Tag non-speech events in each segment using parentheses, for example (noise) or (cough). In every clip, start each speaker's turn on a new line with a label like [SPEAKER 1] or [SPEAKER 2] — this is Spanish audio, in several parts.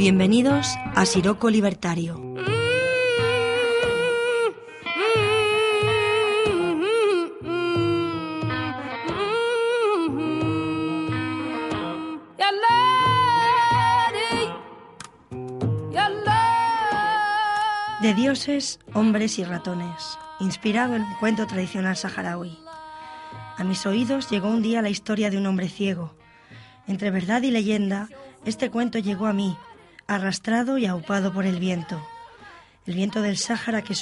[SPEAKER 1] Bienvenidos a Siroco Libertario. De dioses, hombres y ratones, inspirado en un cuento tradicional saharaui. A mis oídos llegó un día la historia de un hombre ciego. Entre verdad y leyenda, este cuento llegó a mí, arrastrado y aupado por el viento. El viento del Sáhara que,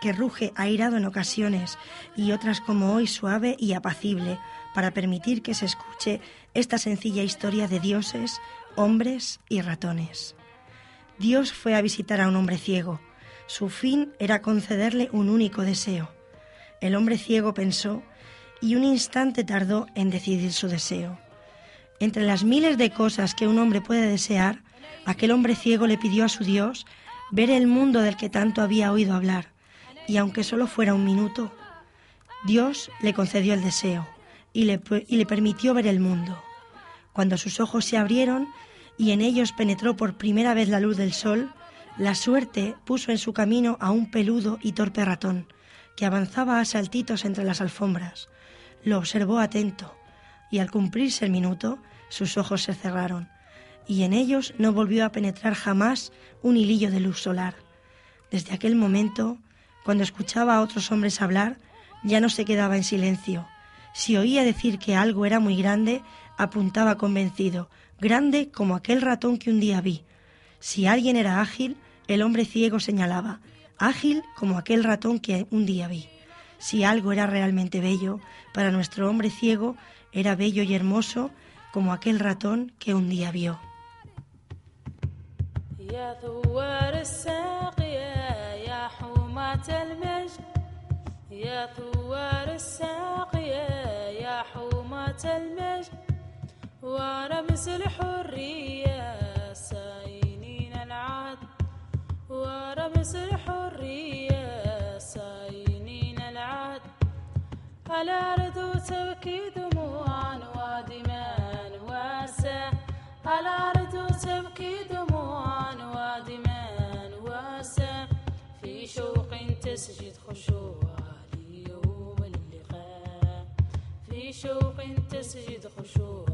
[SPEAKER 1] que ruge airado en ocasiones y otras como hoy suave y apacible para permitir que se escuche esta sencilla historia de dioses, hombres y ratones. Dios fue a visitar a un hombre ciego. Su fin era concederle un único deseo. El hombre ciego pensó y un instante tardó en decidir su deseo. Entre las miles de cosas que un hombre puede desear, aquel hombre ciego le pidió a su Dios ver el mundo del que tanto había oído hablar, y aunque solo fuera un minuto, Dios le concedió el deseo y le, y le permitió ver el mundo. Cuando sus ojos se abrieron y en ellos penetró por primera vez la luz del sol, la suerte puso en su camino a un peludo y torpe ratón, que avanzaba a saltitos entre las alfombras. Lo observó atento, y al cumplirse el minuto, sus ojos se cerraron, y en ellos no volvió a penetrar jamás un hilillo de luz solar. Desde aquel momento, cuando escuchaba a otros hombres hablar, ya no se quedaba en silencio. Si oía decir que algo era muy grande, apuntaba convencido, grande como aquel ratón que un día vi. Si alguien era ágil, el hombre ciego señalaba, ágil como aquel ratón que un día vi. Si algo era realmente bello, para nuestro hombre ciego era bello y hermoso como aquel ratón que un día vio. يا ثوار الساقية يا حومة المجد. يا ثوار الساقية يا حومة المجد. ورمز الحرية ساينين العهد ورمز الحرية ساينين العهد الأرض تبكي دموعا ودماء واسع الأرض تبكي دموعا ليوم اللقاء. في شوق تسجد خشوع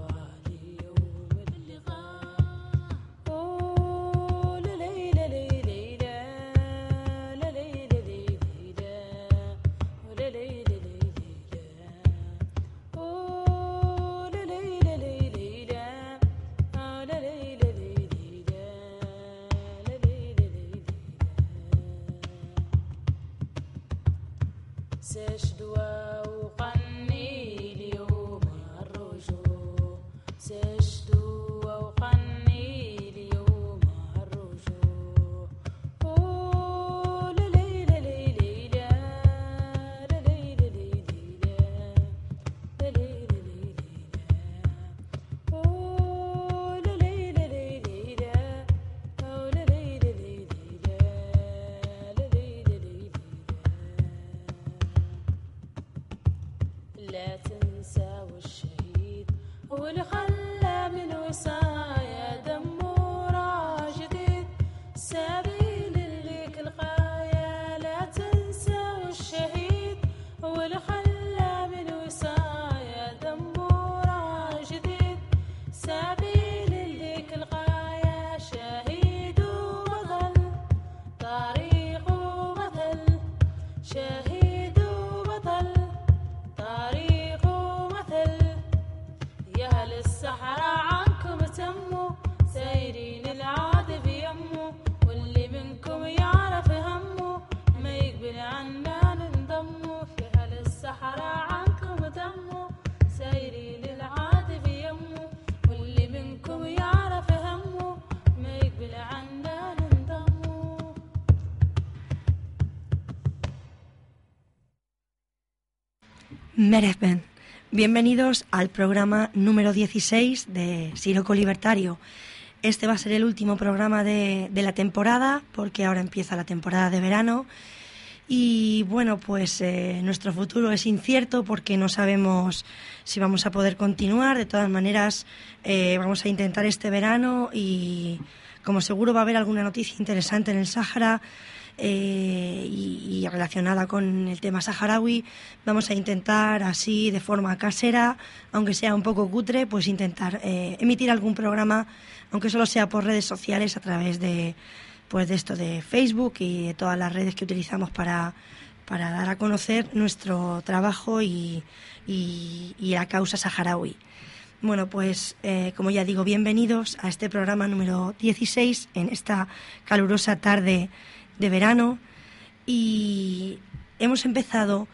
[SPEAKER 1] Seixe do Merezben. Bienvenidos al programa número 16 de Siroco Libertario. Este va a ser el último programa de, la temporada porque ahora empieza la temporada de verano y bueno, pues eh, nuestro futuro es incierto porque no sabemos si vamos a poder continuar. De todas maneras, eh, vamos a intentar este verano y
[SPEAKER 2] como seguro va a haber alguna noticia interesante en el Sáhara eh, y, relacionada con el tema saharaui, vamos a intentar así de forma casera, aunque sea un poco cutre, pues intentar eh, emitir algún programa, aunque solo sea por redes sociales a través de pues de esto de Facebook y de todas las redes que utilizamos para, para dar a conocer nuestro trabajo y, y, la causa saharaui. Bueno, pues eh, como ya digo, bienvenidos a este programa número 16 en esta calurosa tarde de verano y hemos empezado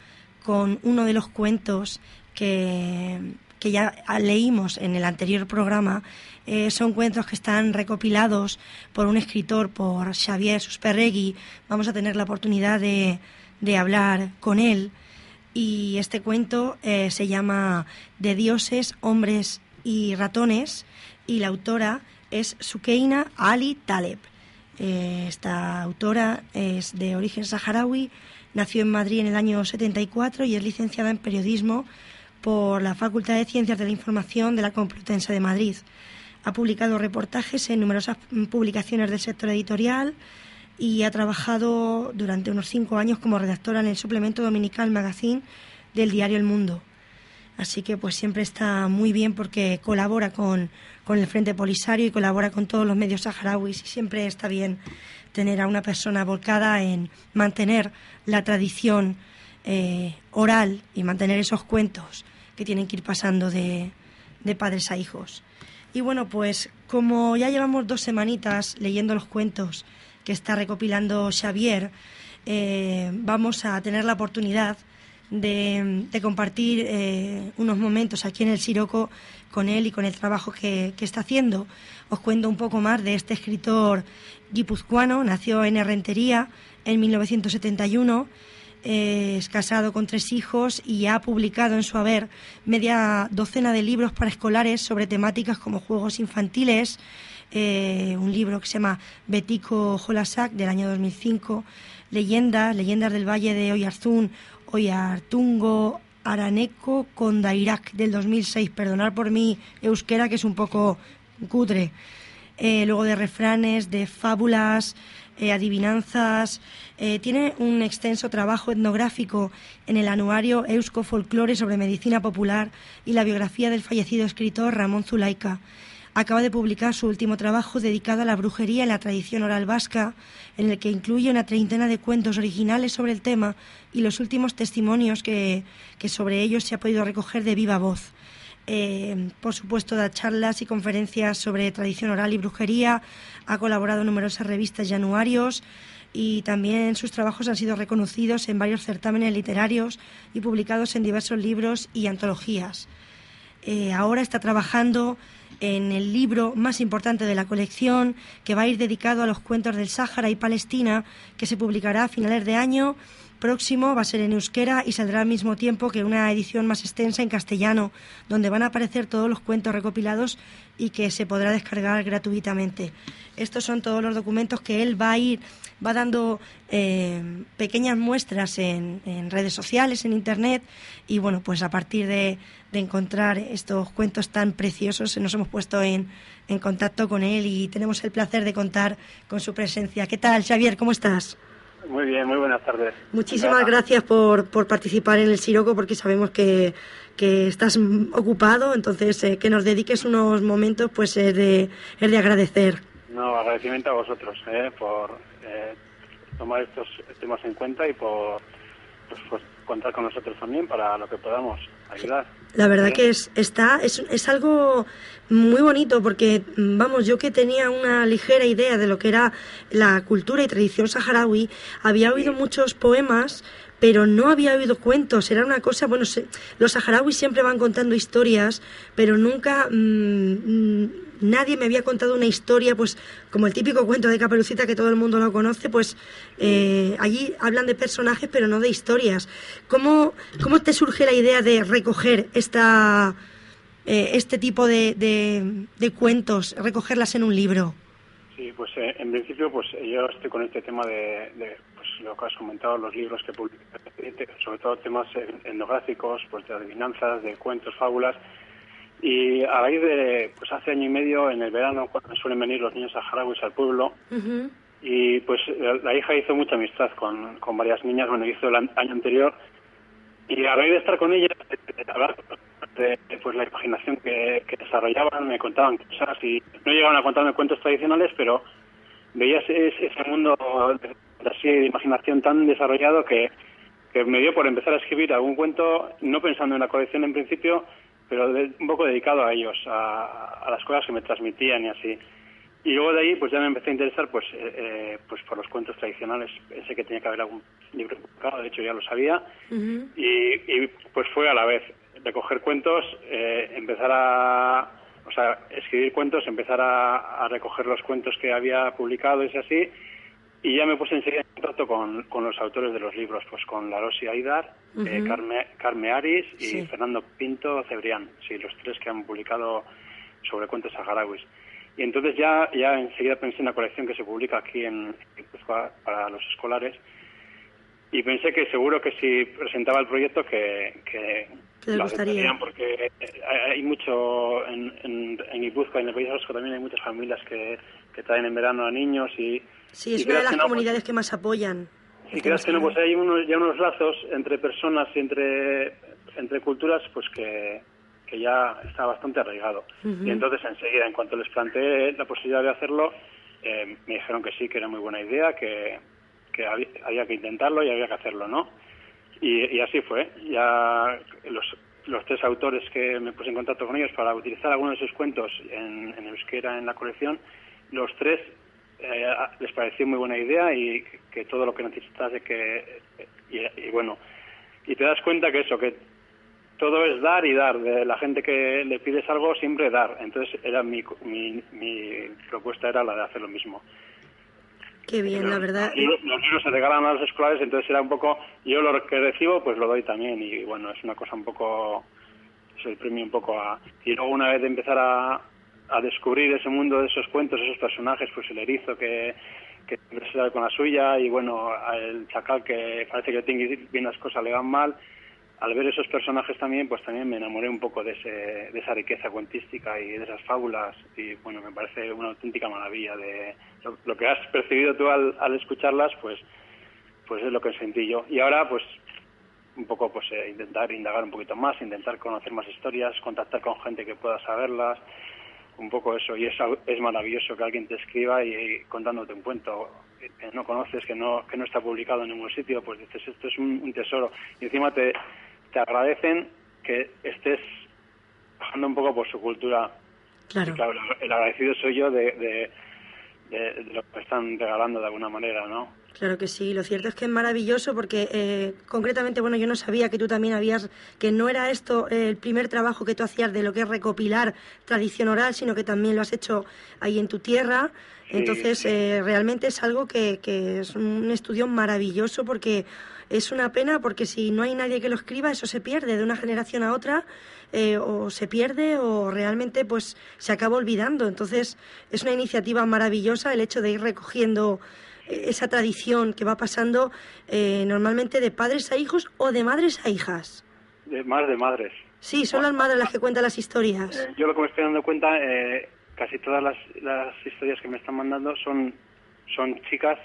[SPEAKER 2] con uno de los cuentos que, que ya leímos en el anterior programa. Eh, son cuentos que están recopilados por un escritor, por Xavier Susperregui. Vamos a tener la oportunidad de, de hablar con él. Y este cuento eh, se llama De dioses, hombres y ratones y la autora es Sukeina Ali Taleb. Eh, esta autora es de origen saharaui, nació en Madrid en el año 74 y es licenciada en periodismo por la Facultad de Ciencias de la Información de la Complutense de Madrid. Ha publicado reportajes en numerosas publicaciones del sector editorial y ha trabajado durante unos cinco años como redactora en el suplemento dominical Magazine del diario El Mundo. Así que pues siempre está muy bien porque colabora con, el Frente Polisario y colabora con todos los medios saharauis y siempre está bien tener a una persona volcada en mantener la tradición eh, oral y mantener esos cuentos que tienen que ir pasando de, de padres a hijos. Y bueno, pues como ya llevamos dos semanitas leyendo los cuentos que está recopilando Xavier, eh, vamos a tener la oportunidad de, compartir eh, unos momentos aquí en el Siroco con él y con el trabajo que, está haciendo. Os cuento un poco más de este escritor guipuzcoano, nació en Herrentería en 1971. Eh, es casado con tres hijos y ha publicado en su haber media docena de libros para escolares sobre temáticas como juegos infantiles, eh, un libro que se llama Betico Jolasac del año 2005, Leyendas, Leyendas del Valle de Oyarzún Oyartungo, Araneco, Condairak del 2006. Perdonar por mi euskera, que es un poco cutre. Eh, luego de refranes, de fábulas, eh, adivinanzas. Eh, tiene un extenso trabajo etnográfico en el anuario Eusko Folklore sobre medicina popular y la biografía del fallecido escritor Ramón Zulaika acaba de publicar su último trabajo dedicado a la brujería en la tradición oral vasca, en el que incluye una treintena de cuentos originales sobre el tema y los últimos testimonios que, sobre ellos se ha podido recoger de viva voz. Eh, por supuesto, da charlas y conferencias sobre tradición oral y brujería, ha colaborado en numerosas revistas y anuarios y también sus trabajos han sido reconocidos en varios certámenes literarios y publicados en diversos libros y antologías. Eh, ahora está trabajando en el libro más importante de la colección, que va a ir dedicado a los cuentos del Sáhara y Palestina, que se publicará a finales de año próximo, va a ser en euskera y saldrá al mismo tiempo que una edición más extensa en castellano, donde van a aparecer todos los cuentos recopilados y que se podrá descargar gratuitamente. Estos son todos los documentos que él va a ir, va dando eh, pequeñas muestras en, redes sociales, en Internet, y bueno, pues a partir de de encontrar estos cuentos tan preciosos. Nos hemos puesto en, en contacto con él y tenemos el placer de contar con su presencia. ¿Qué tal, Xavier? ¿Cómo estás?
[SPEAKER 3] Muy bien, muy buenas tardes.
[SPEAKER 2] Muchísimas gracias por, por participar en el Siroco porque sabemos que, que estás ocupado, entonces eh, que nos dediques unos momentos pues es de, es de agradecer.
[SPEAKER 3] No, agradecimiento a vosotros eh, por eh, tomar estos temas en cuenta y por pues, pues, contar con nosotros también para lo que podamos ayudar.
[SPEAKER 2] La verdad que es, está, es, es algo muy bonito porque, vamos, yo que tenía una ligera idea de lo que era la cultura y tradición saharaui, había oído muchos poemas, pero no había oído cuentos. Era una cosa, bueno, los saharauis siempre van contando historias, pero nunca mm, mm, nadie me había contado una historia, pues como el típico cuento de Caperucita que todo el mundo lo conoce, pues eh, allí hablan de personajes, pero no de historias. ¿Cómo, cómo te surge la idea de recoger esta, eh, este tipo de, de, cuentos, recogerlas en un libro?
[SPEAKER 3] Sí, pues eh, en principio pues yo estoy con este tema de, lo que has comentado, los libros que publico, sobre todo temas etnográficos, pues de adivinanzas, de cuentos, fábulas, Y a raíz de, pues hace año y medio, en el verano, cuando suelen venir los niños saharauis al pueblo, y pues la, hija hizo mucha amistad con, con varias niñas, bueno, hizo el año anterior, y a raíz de estar con ellas, de hablar de pues, la imaginación que, desarrollaban, me contaban cosas y no llegaban a contarme cuentos tradicionales, pero veías ese, ese mundo así de imaginación tan desarrollado que, que me dio por empezar a escribir algún cuento, no pensando en la colección en principio, pero un poco dedicado a ellos, a, las cosas que me transmitían y así. Y luego de ahí pues ya me empecé a interesar pues eh, eh, pues por los cuentos tradicionales. Pensé que tenía que haber algún libro publicado, de hecho ya lo sabía. y, pues fue a la vez recoger cuentos, eh, empezar a... O sea, escribir cuentos, empezar a, a recoger los cuentos que había publicado y así y ya me puse enseguida en contacto con, con los autores de los libros, pues con Larosi Aidar, eh, Carme, Carme, Aris y Fernando Pinto Cebrián, sí, los tres que han publicado sobre cuentos saharauis. Y entonces ya, ya enseguida pensé en la colección que se publica aquí en, para los escolares. Y pensé que seguro que si presentaba el proyecto que, que
[SPEAKER 2] lo gustaría.
[SPEAKER 3] porque hay mucho en, en, en en el País Vasco también hay muchas familias que, que traen en verano a niños y
[SPEAKER 2] Sí, es una de las pues, comunidades que más apoyan.
[SPEAKER 3] Y creas que no, pues hay unos, ya unos lazos entre personas y entre, entre culturas pues que, que ya está bastante arraigado. Y entonces enseguida, en cuanto les planteé la posibilidad de hacerlo, eh, me dijeron que sí, que era muy buena idea, que, que había, que intentarlo y había que hacerlo, ¿no? Y, así fue. Ya los, los tres autores que me puse en contacto con ellos para utilizar algunos de sus cuentos en, en euskera en la colección, los tres eh, les pareció muy buena idea y que todo lo que necesitas de que y, bueno y te das cuenta que eso que todo es dar y dar. De la gente que le pides algo siempre dar. Entonces era mi, mi, mi propuesta era la de hacer lo mismo
[SPEAKER 2] Qué bien, la verdad.
[SPEAKER 3] Los, libros se regalan a los escolares, entonces era un poco, yo lo que recibo, pues lo doy también, y bueno, es una cosa un poco, es el premio un poco a... Y luego una vez de empezar a, a descubrir ese mundo de esos cuentos, esos personajes, pues el erizo que, que se da con la suya y bueno, el chacal que parece que tiene bien las cosas le van mal. Al ver esos personajes también, pues también me enamoré un poco de, ese, de esa riqueza cuentística y de esas fábulas y bueno, me parece una auténtica maravilla de lo, que has percibido tú al, al escucharlas, pues pues es lo que sentí yo. Y ahora, pues un poco pues eh, intentar indagar un poquito más, intentar conocer más historias, contactar con gente que pueda saberlas, un poco eso, y es, es maravilloso que alguien te escriba y, contándote un cuento que no conoces, que no, que no está publicado en ningún sitio, pues dices, esto es un, tesoro. Y encima te, te agradecen que estés bajando un poco por su cultura.
[SPEAKER 2] Claro.
[SPEAKER 3] el agradecido soy yo de, de, lo que están regalando de alguna manera, ¿no?
[SPEAKER 2] Claro que sí, lo cierto es que es maravilloso porque eh, concretamente, bueno, yo no sabía que tú también habías, que no era esto el primer trabajo que tú hacías de lo que es recopilar tradición oral, sino que también lo has hecho ahí en tu tierra. Entonces, Eh, realmente es algo que, que es un estudio maravilloso porque es una pena porque si no hay nadie que lo escriba, eso se pierde de una generación a otra, eh, o se pierde o realmente pues se acaba olvidando. Entonces, es una iniciativa maravillosa el hecho de ir recogiendo esa tradición que va pasando eh, normalmente de padres a hijos o de madres a hijas.
[SPEAKER 3] De, más de madres.
[SPEAKER 2] Sí, son las madres las que cuentan las historias.
[SPEAKER 3] Eh, yo lo que me estoy dando cuenta, eh, casi todas las, las, historias que me están mandando son, son chicas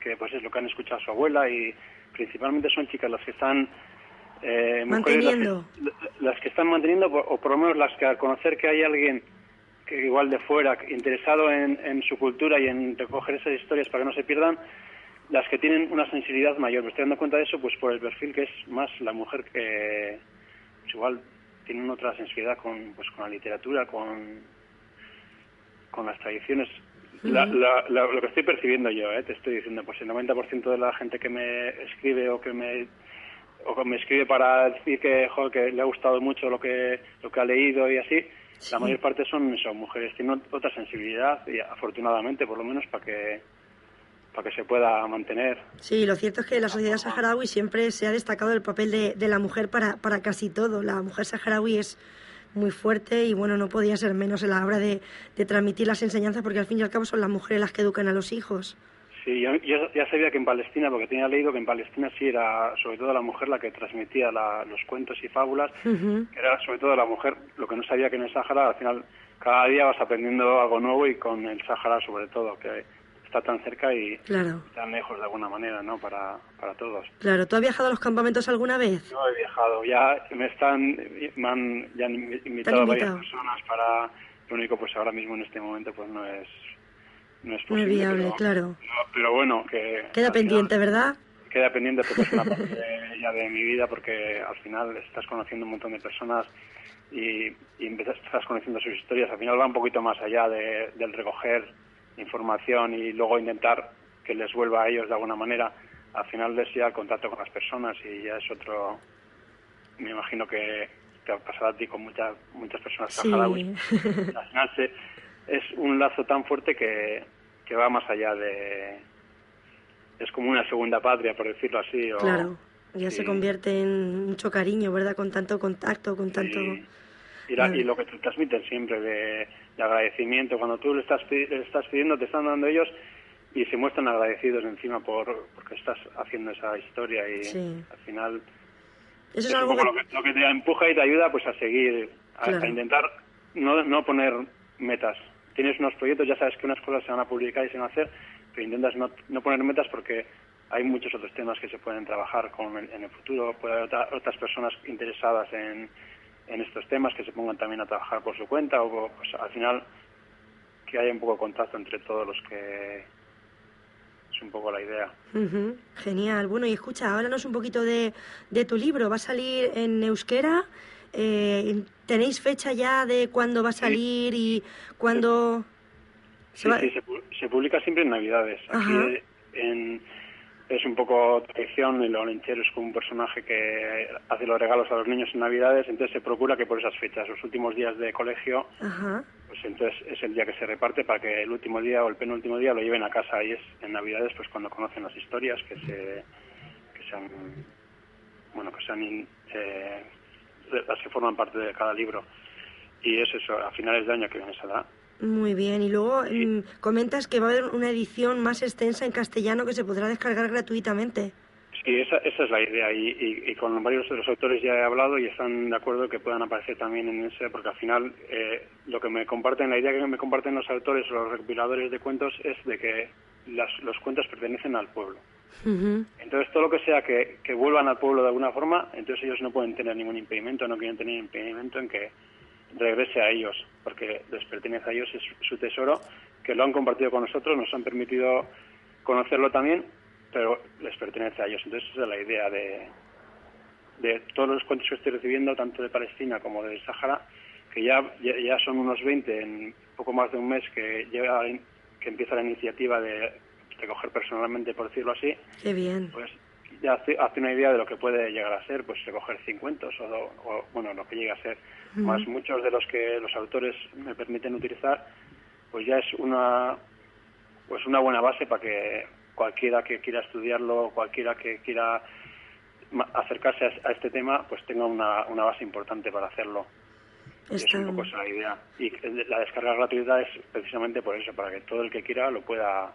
[SPEAKER 3] que pues es lo que han escuchado a su abuela y principalmente son chicas las que están
[SPEAKER 2] manteniendo.
[SPEAKER 3] Las que, están manteniendo o por lo menos las que al conocer que hay alguien igual de fuera, interesado en, su cultura y en recoger esas historias para que no se pierdan, las que tienen una sensibilidad mayor. Me estoy dando cuenta de eso pues por el perfil que es más la mujer que pues, igual tiene otra sensibilidad con, pues, con la literatura, con, con las tradiciones. Lo que estoy percibiendo yo, ¿eh? te estoy diciendo, pues el 90% de la gente que me escribe o que me o que me escribe para decir que, que le ha gustado mucho lo que lo que ha leído y así, la mayor parte son, son mujeres, tienen otra sensibilidad y afortunadamente por lo menos para que para que se pueda mantener.
[SPEAKER 2] Sí, lo cierto es que la sociedad saharaui siempre se ha destacado el papel de, de la mujer para, para casi todo. La mujer saharaui es muy fuerte y bueno, no podía ser menos en la hora de, de transmitir las enseñanzas porque al fin y al cabo son las mujeres las que educan a los hijos.
[SPEAKER 3] Sí, yo, ya sabía que en Palestina, porque tenía leído que en Palestina sí era sobre todo la mujer la que transmitía los cuentos y fábulas, que era sobre todo la mujer, lo que no sabía que en el Sáhara al final cada día vas aprendiendo algo nuevo y con el Sáhara sobre todo, que está tan cerca y tan lejos de alguna manera, ¿no? Para, para todos.
[SPEAKER 2] Claro, ¿tú has viajado a los campamentos alguna vez?
[SPEAKER 3] No he viajado, ya me están, me han, ya han invitado, a varias personas para, lo único pues ahora mismo en este momento pues no es, no es posible.
[SPEAKER 2] viable, claro.
[SPEAKER 3] pero bueno, que...
[SPEAKER 2] Queda pendiente, ¿verdad?
[SPEAKER 3] Queda pendiente porque es una (laughs) parte ya de mi vida porque al final estás conociendo un montón de personas y, y estás conociendo sus historias. Al final va un poquito más allá de, del recoger información y luego intentar que les vuelva a ellos de alguna manera, al final les ya el contacto con las personas y ya es otro, me imagino que te ha pasado a ti con muchas muchas personas
[SPEAKER 2] sí.
[SPEAKER 3] Al final es un lazo tan fuerte que, que va más allá de... Es como una segunda patria, por decirlo así. O,
[SPEAKER 2] claro, ya se convierte en mucho cariño, ¿verdad? Con tanto contacto, con tanto...
[SPEAKER 3] Y, y, lo que te transmiten siempre de, agradecimiento, cuando tú le estás, le estás pidiendo, te están dando ellos y se muestran agradecidos encima por porque estás haciendo esa historia y al final
[SPEAKER 2] eso es, algo
[SPEAKER 3] Lo, que, te empuja y te ayuda pues a seguir a, intentar no, no poner metas. Tienes unos proyectos ya sabes que unas cosas se van a publicar y se van a hacer pero intentas no, no poner metas porque hay muchos otros temas que se pueden trabajar con en el futuro. Puede haber otras personas interesadas en en estos temas, que se pongan también a trabajar por su cuenta, o pues, al final que haya un poco de contacto entre todos los que es un poco la idea.
[SPEAKER 2] Genial. Bueno, y escucha, háblanos un poquito de, de tu libro. ¿Va a salir en euskera? Eh, ¿Tenéis fecha ya de cuándo va a salir y cuándo...?
[SPEAKER 3] Sí, se, sí, se, publica siempre en Navidades. Aquí en es un poco tradición, el Olenchero es como un personaje que hace los regalos a los niños en Navidades, entonces se procura que por esas fechas, los últimos días de colegio, pues entonces es el día que se reparte para que el último día o el penúltimo día lo lleven a casa. Y es en Navidades pues cuando conocen las historias que se que sean bueno que sean eh, las que forman parte de cada libro. Y es eso a finales de año que viene se da
[SPEAKER 2] muy bien, y luego mm, comentas que va a haber una edición más extensa en castellano que se podrá descargar gratuitamente.
[SPEAKER 3] Sí, esa, esa es la idea y, con varios de los autores ya he hablado y están de acuerdo que puedan aparecer también en ese, porque al final eh, lo que me comparten, la idea que me comparten los autores o los recopiladores de cuentos es de que los cuentos pertenecen al pueblo. Entonces todo lo que sea que, que vuelvan al pueblo de alguna forma, entonces ellos no pueden tener ningún impedimento, no quieren tener impedimento en que regrese a ellos, porque les pertenece a ellos, es su tesoro, que lo han compartido con nosotros, nos han permitido conocerlo también, pero les pertenece a ellos. Entonces esa es la idea de, de todos los cuentos que estoy recibiendo, tanto de Palestina como del Sahara, que ya, ya, son unos 20 en poco más de un mes que, llega, que empieza la iniciativa de recoger personalmente, por decirlo así.
[SPEAKER 2] Qué bien.
[SPEAKER 3] Pues ya hace, una idea de lo que puede llegar a ser, pues recoger 50 o, o bueno, lo que llegue a ser más muchos de los que los autores me permiten utilizar, pues ya es una pues una buena base para que cualquiera que quiera estudiarlo, cualquiera que quiera acercarse a, este tema, pues tenga una, una base importante para hacerlo. Es un poco esa idea. Y la descarga gratuita es precisamente por eso, para que todo el que quiera lo pueda,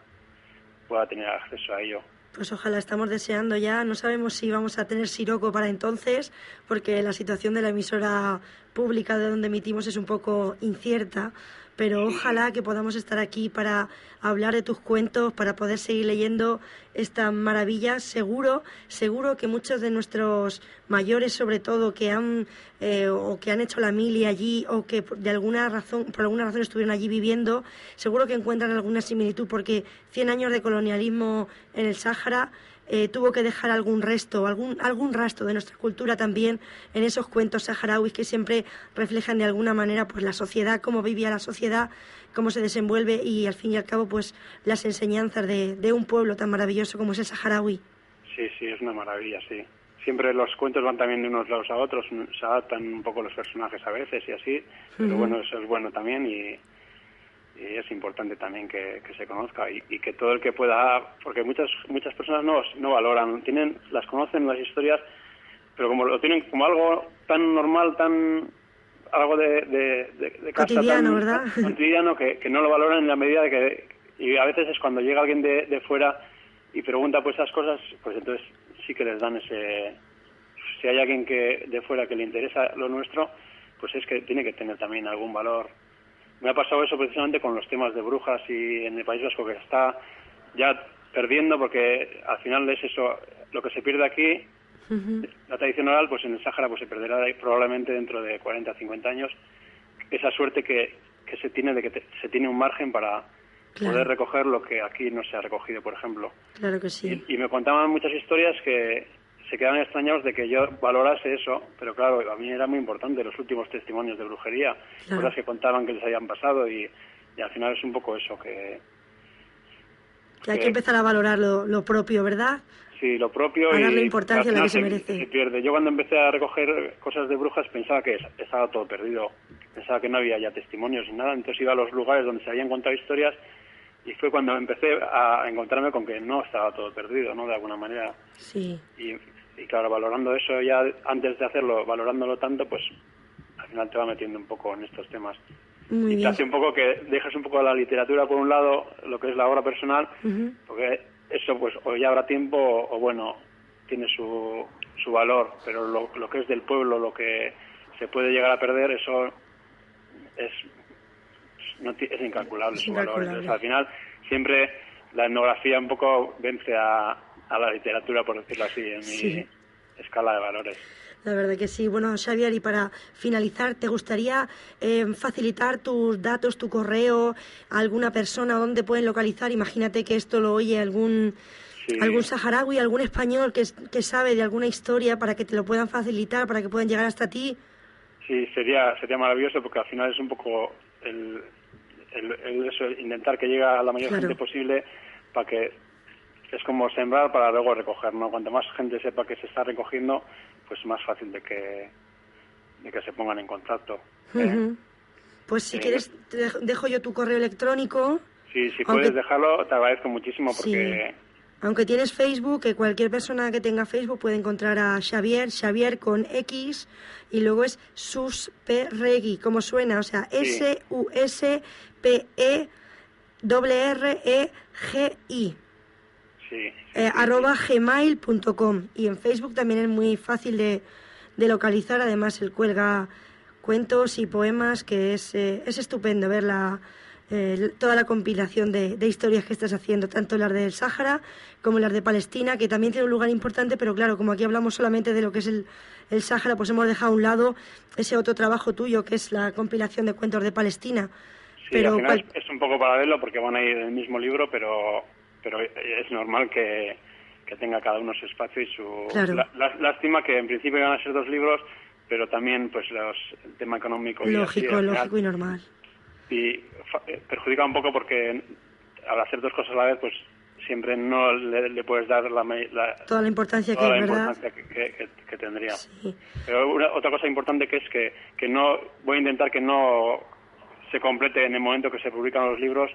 [SPEAKER 3] pueda tener acceso a ello.
[SPEAKER 2] Pues ojalá estamos deseando ya. No sabemos si vamos a tener Siroco para entonces, porque la situación de la emisora pública de donde emitimos es un poco incierta pero ojalá que podamos estar aquí para hablar de tus cuentos, para poder seguir leyendo estas maravillas. Seguro, seguro que muchos de nuestros mayores, sobre todo, que han eh, o que han hecho la mili allí o que de alguna razón, por alguna razón estuvieron allí viviendo, seguro que encuentran alguna similitud porque 100 años de colonialismo en el Sáhara eh, tuvo que dejar algún resto, algún, algún rastro de nuestra cultura también en esos cuentos saharauis que siempre reflejan de alguna manera pues la sociedad, cómo vivía la sociedad, cómo se desenvuelve y al fin y al cabo pues las enseñanzas de, de un pueblo tan maravilloso como es el saharaui.
[SPEAKER 3] Sí, sí, es una maravilla, sí. Siempre los cuentos van también de unos lados a otros, se adaptan un poco los personajes a veces y así, pero bueno, eso es bueno también y, y es importante también que, se conozca y, que todo el que pueda, porque muchas muchas personas no, no valoran, tienen las conocen las historias, pero como lo tienen como algo tan normal, tan algo de, de,
[SPEAKER 2] cotidiano, ¿verdad?
[SPEAKER 3] cotidiano que, que, no lo valoran en la medida de que Y a veces es cuando llega alguien de, de fuera y pregunta por esas cosas, pues entonces sí que les dan ese... Si hay alguien que de fuera que le interesa lo nuestro, pues es que tiene que tener también algún valor. Me ha pasado eso precisamente con los temas de brujas y en el País Vasco que está ya perdiendo porque al final es eso, lo que se pierde aquí, la tradición oral, pues en el Sáhara pues se perderá probablemente dentro de 40 o 50 años. Esa suerte que, que se tiene de que se tiene un margen para poder recoger lo que aquí no se ha recogido, por ejemplo.
[SPEAKER 2] Claro que sí.
[SPEAKER 3] Y, me contaban muchas historias que se quedaban extrañados de que yo valorase eso, pero claro, a mí era muy importante los últimos testimonios de brujería, cosas que contaban que les habían pasado y, al final es un poco eso que...
[SPEAKER 2] Que hay que empezar a valorar lo, propio, ¿verdad?
[SPEAKER 3] Sí, lo propio
[SPEAKER 2] a darle importancia a lo que se, merece.
[SPEAKER 3] Se pierde. Yo cuando empecé a recoger cosas de brujas pensaba que estaba todo perdido, pensaba que no había ya testimonios ni nada, entonces iba a los lugares donde se habían contado historias y fue cuando empecé a encontrarme con que no estaba todo perdido, ¿no? De alguna manera.
[SPEAKER 2] Sí.
[SPEAKER 3] Y, claro, valorando eso ya antes de hacerlo, valorándolo tanto, pues al final te va metiendo un poco en estos temas.
[SPEAKER 2] Muy
[SPEAKER 3] y
[SPEAKER 2] te
[SPEAKER 3] hace un poco que dejas un poco la literatura por un lado, lo que es la obra personal, porque eso pues o ya habrá tiempo o, bueno, tiene su, su valor, pero lo, lo que es del pueblo, lo que se puede llegar a perder, eso es no es incalculable su valor. Entonces, al final, siempre la etnografía un poco vence a, a la literatura, por decirlo así, en mi escala de valores.
[SPEAKER 2] La verdad que sí. Bueno, Xavier, y para finalizar, ¿te gustaría eh, facilitar tus datos, tu correo a alguna persona donde pueden localizar? Imagínate que esto lo oye algún, algún saharaui, algún español que, que sabe de alguna historia para que te lo puedan facilitar, para que puedan llegar hasta ti.
[SPEAKER 3] Sí, sería, sería maravilloso porque al final es un poco el, el, eso, intentar que llegue a la mayor gente posible para que es como sembrar para luego recoger, ¿no? Cuanto más gente sepa que se está recogiendo, pues más fácil de que, de que se pongan en contacto.
[SPEAKER 2] ¿eh? Pues si eh, quieres, dejo yo tu correo electrónico.
[SPEAKER 3] Sí, si puedes dejarlo, te agradezco muchísimo porque...
[SPEAKER 2] Aunque tienes Facebook, que cualquier persona que tenga Facebook puede encontrar a Xavier, Xavier con X, y luego es Susperregui, como suena, o sea, S-U-S P-E-R-R-E-G-I.
[SPEAKER 3] Sí,
[SPEAKER 2] eh, arroba gmail.com. Y en Facebook también es muy fácil de, de, localizar. Además, él cuelga cuentos y poemas, que es, eh, es estupendo ver la, eh, toda la compilación de, de, historias que estás haciendo, tanto las del Sáhara como las de Palestina, que también tiene un lugar importante, pero claro, como aquí hablamos solamente de lo que es el, el Sáhara, pues hemos dejado a un lado ese otro trabajo tuyo, que es la compilación de cuentos de Palestina.
[SPEAKER 3] Sí, pero, al final es un poco paralelo porque van a ir en el mismo libro, pero, pero es normal que, que tenga cada uno su espacio y su... lástima que en principio van a ser dos libros, pero también pues los, el tema económico...
[SPEAKER 2] Lógico, lógico y normal.
[SPEAKER 3] Y eh, perjudica un poco porque al hacer dos cosas a la vez, pues siempre no le, puedes dar la,
[SPEAKER 2] toda la importancia, que, ¿verdad?
[SPEAKER 3] que, tendría. Pero otra cosa importante que es que, que no voy a intentar que no se complete en el momento que se publican los libros,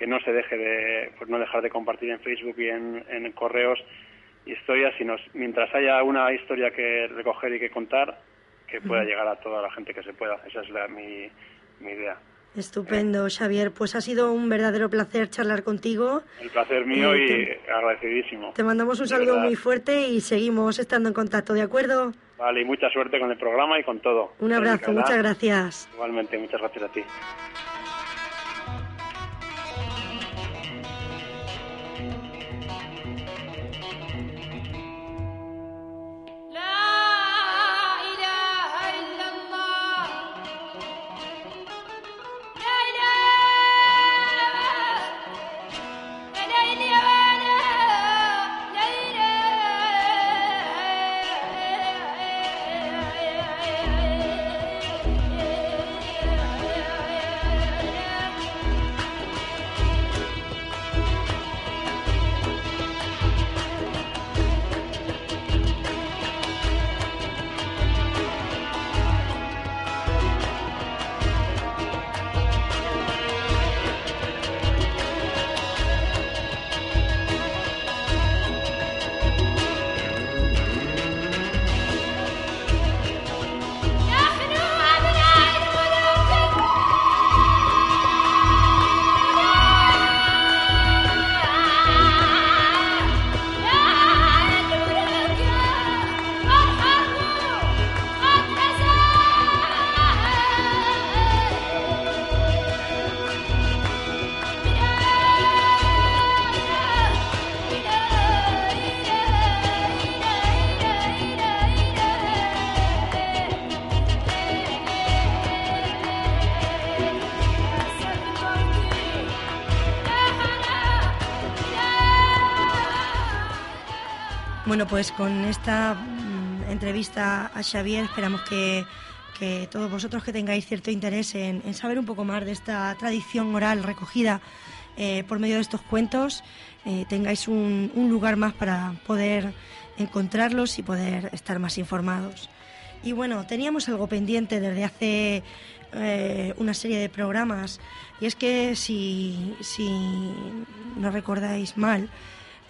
[SPEAKER 3] que no se deje de, pues no dejar de compartir en Facebook y en, en correos historias, sino mientras haya una historia que recoger y que contar, que pueda llegar a toda la gente que se pueda. Esa es la, mi, mi idea.
[SPEAKER 2] Estupendo, Xavier. Pues ha sido un verdadero placer charlar contigo.
[SPEAKER 3] El placer mío eh, y agradecidísimo.
[SPEAKER 2] Te mandamos un saludo muy fuerte y seguimos estando en contacto, ¿de acuerdo?
[SPEAKER 3] Vale, y mucha suerte con el programa y con todo.
[SPEAKER 2] Un abrazo, muchas gracias.
[SPEAKER 3] Igualmente, muchas gracias a ti.
[SPEAKER 2] Bueno, pues con esta mm, entrevista a Xavier esperamos que, todos vosotros que tengáis cierto interés en, saber un poco más de esta tradición oral recogida eh, por medio de estos cuentos, eh, tengáis un, lugar más para poder encontrarlos y poder estar más informados. Y bueno, teníamos algo pendiente desde hace eh, una serie de programas y es que si, si no recordáis mal,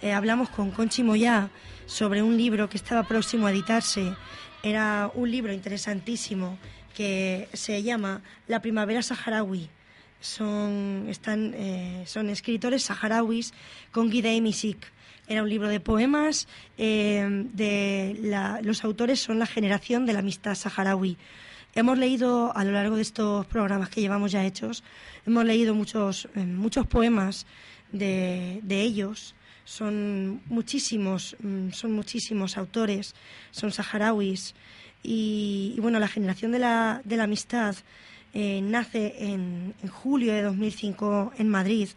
[SPEAKER 2] hablamos con Conchi Moyá sobre un libro que estaba próximo a editarse. Era un libro interesantísimo que se llama La primavera saharaui. Son, están, eh, son escritores saharauis con Guy Misik. Era un libro de poemas. Eh, de los autores son la generación de la amistad saharaui. Hemos leído a lo largo de estos programas que llevamos ya hechos, hemos leído muchos, eh, muchos poemas de, de ellos son muchísimos, mm, son muchísimos autores, son saharauis. Y, bueno, la generación de la, de la amistad eh, nace en, julio de 2005 en Madrid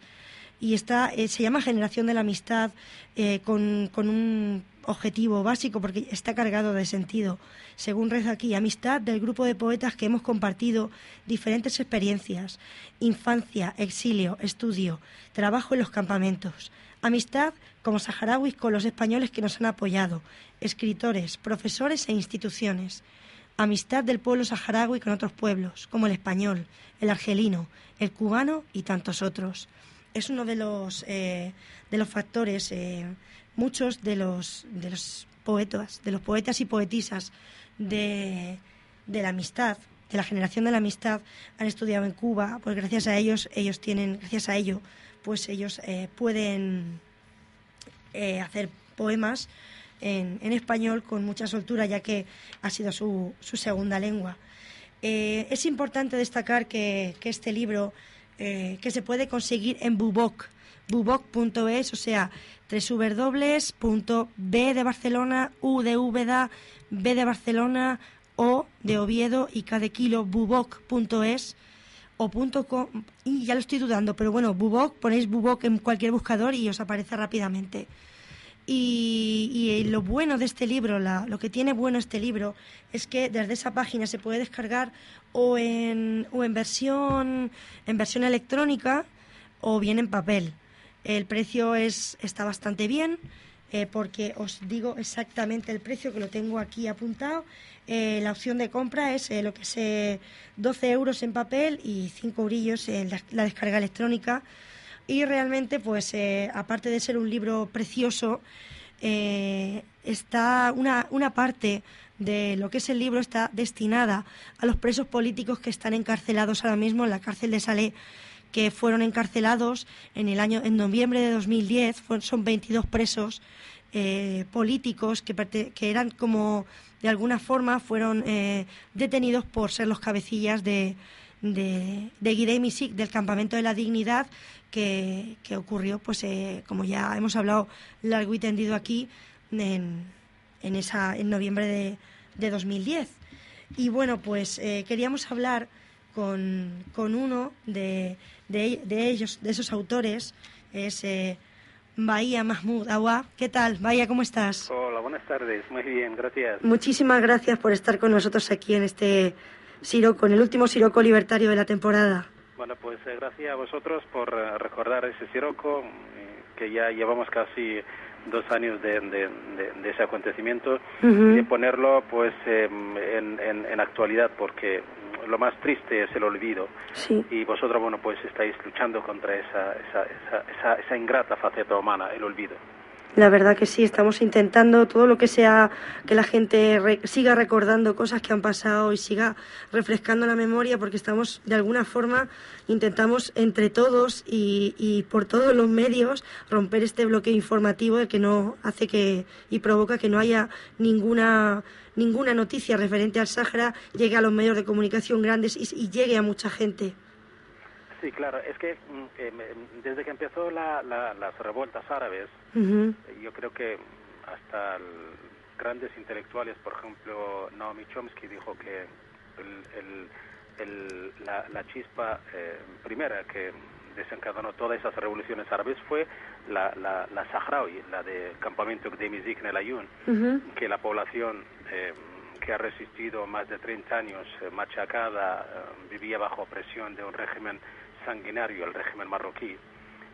[SPEAKER 2] y está, eh, se llama Generación de la Amistad eh, con, con, un objetivo básico porque está cargado de sentido. Según reza aquí, amistad del grupo de poetas que hemos compartido diferentes experiencias, infancia, exilio, estudio, trabajo en los campamentos, Amistad como saharauis con los españoles que nos han apoyado, escritores, profesores e instituciones. Amistad del pueblo saharaui con otros pueblos, como el español, el argelino, el cubano y tantos otros. Es uno de los, eh, de los factores, eh, muchos de los, de los poetas, de los poetas y poetisas de, de la amistad, de la generación de la amistad, han estudiado en Cuba, pues gracias a ellos, ellos tienen, gracias a ello, pues ellos eh, pueden eh, hacer poemas en, español con mucha soltura, ya que ha sido su, segunda lengua. Eh, es importante destacar que, este libro, que se puede conseguir en Bubok, bubok.es, o sea, www.b de Barcelona, u de Úbeda, b de Barcelona, o de Oviedo y cada kilo, bubok.es o .com, y ya lo estoy dudando, pero bueno, Bubok, ponéis Bubok en cualquier buscador y os aparece rápidamente. Y, lo bueno de este libro, lo que tiene bueno este libro, es que desde esa página se puede descargar o en, o en, versión, en versión electrónica o bien en papel. El precio es, está bastante bien eh, porque os digo exactamente el precio que lo tengo aquí apuntado. Eh, la opción de compra es eh, lo que es 12 euros en papel y 5 eurillos en la, descarga electrónica. Y realmente, pues, aparte de ser un libro precioso, está una, una parte de lo que es el libro está destinada a los presos políticos que están encarcelados ahora mismo en la cárcel de Salé que fueron encarcelados en el año en noviembre de 2010 son 22 presos eh, políticos que, eran como de alguna forma fueron eh, detenidos por ser los cabecillas de de, de del campamento de la dignidad que, ocurrió pues eh, como ya hemos hablado largo y tendido aquí en, en esa en noviembre de, de 2010 y bueno pues queríamos hablar con, con uno de, de, ellos, de esos autores, es eh, Bahía Mahmoud Awa. ¿Qué tal? Bahía, ¿cómo estás?
[SPEAKER 4] Hola, buenas tardes. Muy bien, gracias.
[SPEAKER 2] Muchísimas gracias por estar con nosotros aquí en este Siroco, en el último Siroco libertario de la temporada.
[SPEAKER 4] Bueno, pues eh, gracias a vosotros por eh, recordar ese Siroco, que ya llevamos casi dos años de, de, ese acontecimiento y ponerlo pues en, en, en, actualidad porque lo más triste es el olvido. Y vosotros, bueno, pues estáis luchando contra esa, esa, esa, esa, ingrata faceta humana, el olvido.
[SPEAKER 2] La verdad que sí, estamos intentando todo lo que sea que la gente siga recordando cosas que han pasado y siga refrescando la memoria, porque estamos de alguna forma intentamos entre todos y, y por todos los medios romper este bloqueo informativo que no hace que y provoca que no haya ninguna ninguna noticia referente al Sáhara llegue a los medios de comunicación grandes y, llegue a mucha gente.
[SPEAKER 4] Sí, claro, es que mm, eh, desde que empezó la, las revueltas árabes, yo creo que hasta grandes intelectuales, por ejemplo, Naomi Chomsky dijo que el, la, chispa eh, primera que desencadenó todas esas revoluciones árabes fue la, la, la saharaui, la del campamento de Mizik en el Ayun, que la población eh, que ha resistido más de 30 años eh, machacada, vivía bajo presión de un régimen sanguinario, el régimen marroquí,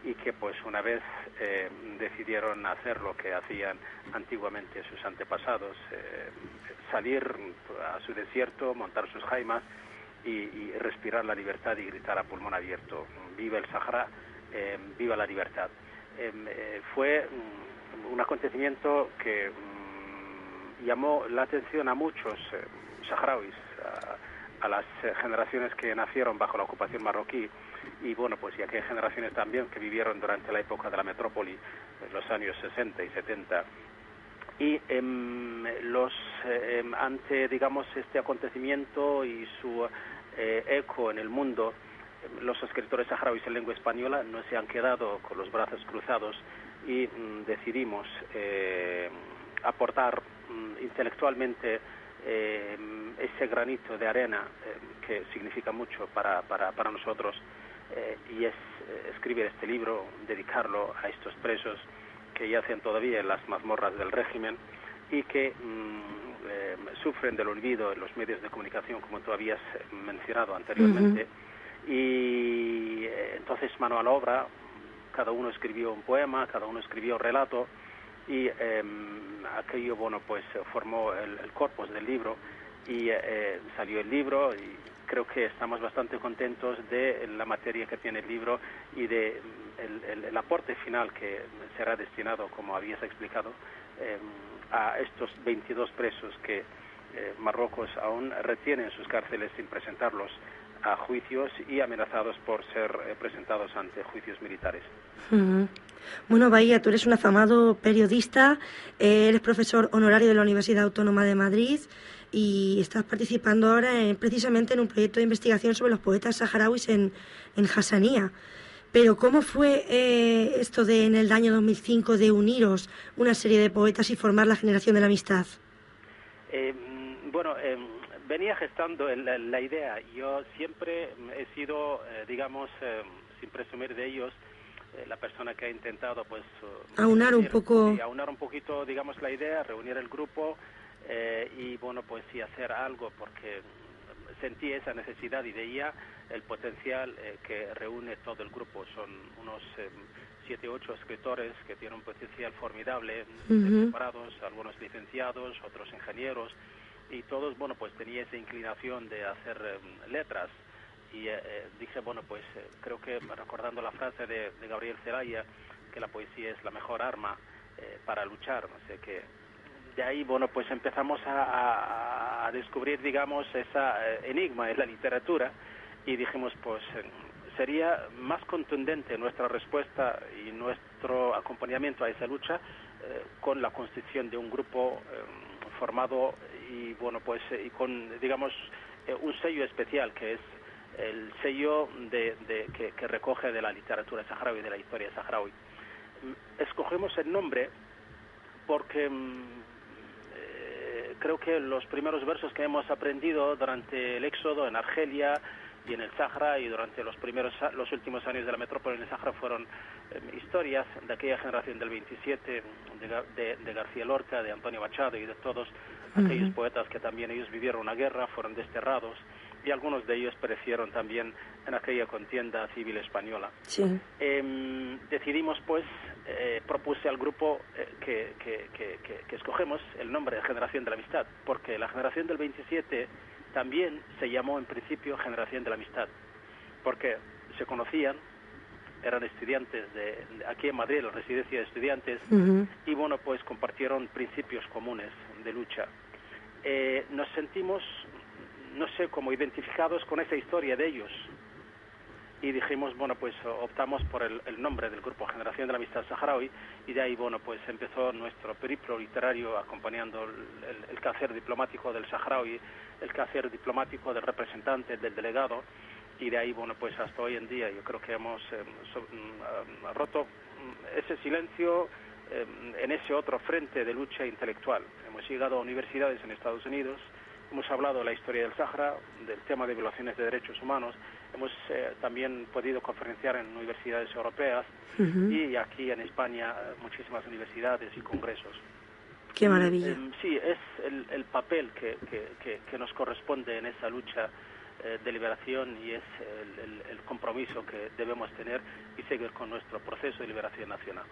[SPEAKER 4] y que pues una vez eh, decidieron hacer lo que hacían antiguamente sus antepasados, eh, salir a su desierto, montar sus jaimas y, respirar la libertad y gritar a pulmón abierto, viva el Sahara, eh, viva la libertad. Em, fue un acontecimiento que mm, llamó la atención a muchos saharauis, a las generaciones que nacieron bajo la ocupación marroquí, y bueno, pues ya que hay generaciones también que vivieron durante la época de la metrópoli, en los años 60 y 70, y em, los em, ante digamos este acontecimiento y su eh, eco en el mundo em, los escritores saharauis en lengua española no se han quedado con los brazos cruzados y mm, decidimos eh, aportar mm, intelectualmente ese granito de arena que significa mucho para, para, para nosotros eh, y es eh, escribir este libro, dedicarlo a estos presos que yacen todavía en las mazmorras del régimen y que mm, eh, sufren del olvido en los medios de comunicación, como tú habías mencionado anteriormente. Y entonces, mano a la obra, cada uno escribió un poema, cada uno escribió un relato y em, aquello, bueno, pues formó el, el corpus del libro y salió el libro y creo que estamos bastante contentos de la materia que tiene el libro y de mm, el, aporte final que será destinado, como habías explicado, em, a estos 22 presos que eh, Marruecos aún retiene en sus cárceles sin presentarlos a juicios y amenazados por ser eh, presentados ante juicios militares.
[SPEAKER 2] Bueno, Bahía, tú eres un afamado periodista, eres profesor honorario de la Universidad Autónoma de Madrid y estás participando ahora precisamente en un proyecto de investigación sobre los poetas saharauis en, en Hassanía. Pero ¿cómo fue eh, esto de en el año 2005 de uniros una serie de poetas y formar la generación de la amistad?
[SPEAKER 4] Eh, bueno, eh, venía gestando la, idea. Yo siempre he sido, digamos, sin presumir de ellos, la persona que ha intentado, pues,
[SPEAKER 2] aunar un poco,
[SPEAKER 4] aunar un poquito, digamos, la idea, reunir el grupo eh, y bueno, pues sí hacer algo porque sentí esa necesidad y veía el potencial eh, que reúne todo el grupo. Son unos eh, siete, ocho escritores que tienen un potencial formidable, preparados, algunos licenciados, otros ingenieros, y todos, bueno, pues tenía esa inclinación de hacer letras. Y dije, bueno, pues creo que recordando la frase de, Gabriel Zelaya, que la poesía es la mejor arma para luchar, no sé, que de ahí, bueno, pues empezamos a, descubrir, digamos, esa eh, enigma en la literatura y dijimos, pues eh, sería más contundente nuestra respuesta y nuestro acompañamiento a esa lucha eh, con la constitución de un grupo formado y, bueno, pues y con, digamos, un sello especial que es el sello de, que, que, recoge de la literatura saharaui, de la historia saharaui. Mm, escogemos el nombre porque mm, creo que los primeros versos que hemos aprendido durante el éxodo en Argelia y en el Sahara y durante los primeros los últimos años de la metrópoli en el Sahara fueron em, historias de aquella generación del 27 de, García Lorca, de Antonio Machado y de todos aquellos poetas que también ellos vivieron una guerra, fueron desterrados y algunos de ellos perecieron también en aquella contienda civil española. Em, decidimos, pues, eh, propuse al grupo eh, que, que, escogemos el nombre de Generación de la Amistad, porque la generación del 27 también se llamó en principio Generación de la Amistad, porque se conocían, eran estudiantes de, aquí en Madrid, la residencia de estudiantes, y bueno, pues compartieron principios comunes de lucha. Eh, nos sentimos no sé, como identificados con esa historia de ellos. Y dijimos, bueno, pues optamos por el, nombre del grupo Generación de la Amistad Saharaui y de ahí, bueno, pues empezó nuestro periplo literario acompañando el, el, quehacer diplomático del Saharaui, el quehacer diplomático del representante, del delegado y de ahí, bueno, pues hasta hoy en día yo creo que hemos ah, roto mm, ese silencio eh, en ese otro frente de lucha intelectual. Hemos llegado a universidades en Estados Unidos, hemos hablado de la historia del Sáhara, del tema de violaciones de derechos humanos, hemos eh, también podido conferenciar en universidades europeas y aquí en España muchísimas universidades y congresos.
[SPEAKER 2] Qué maravilla.
[SPEAKER 4] Em, sí, es el, papel que, que, nos corresponde en esa lucha eh, de liberación y es el, compromiso que debemos tener y seguir con nuestro proceso de liberación nacional.